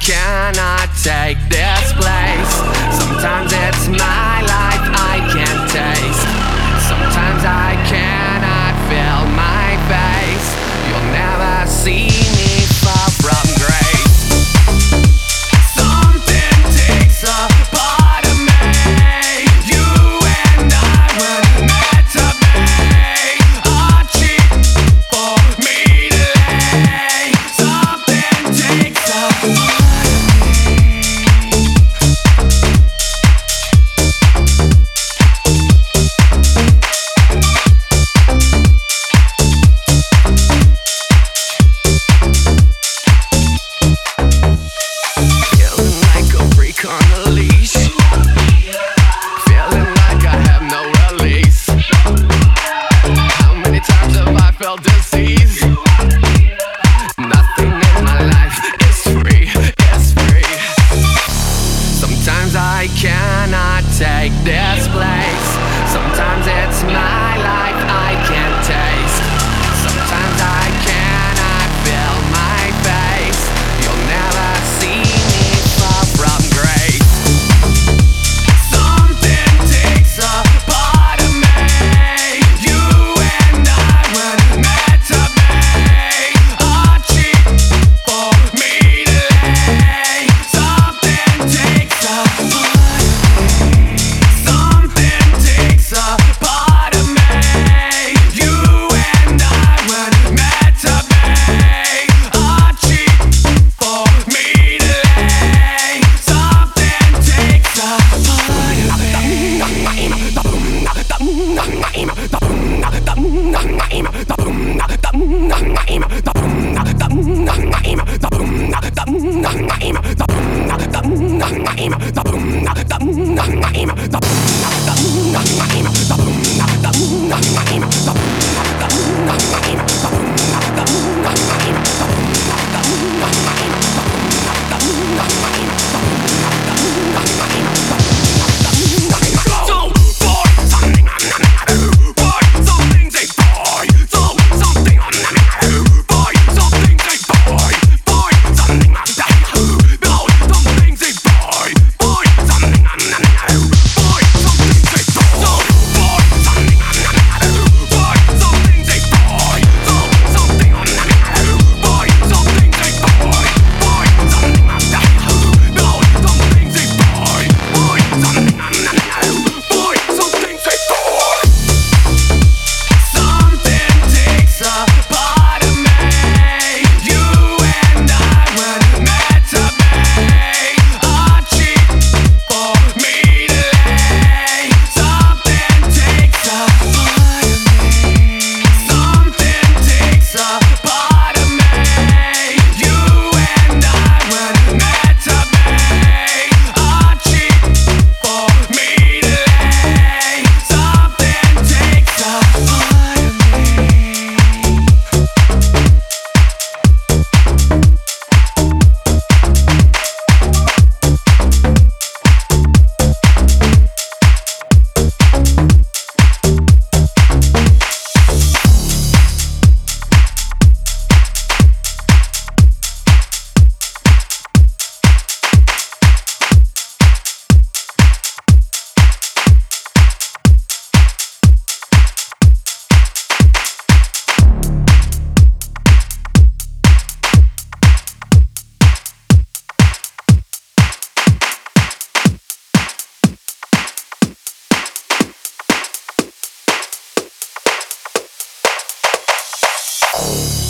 cannot take this place. Sometimes I cannot take this place. Sometimes it's my life. Wow.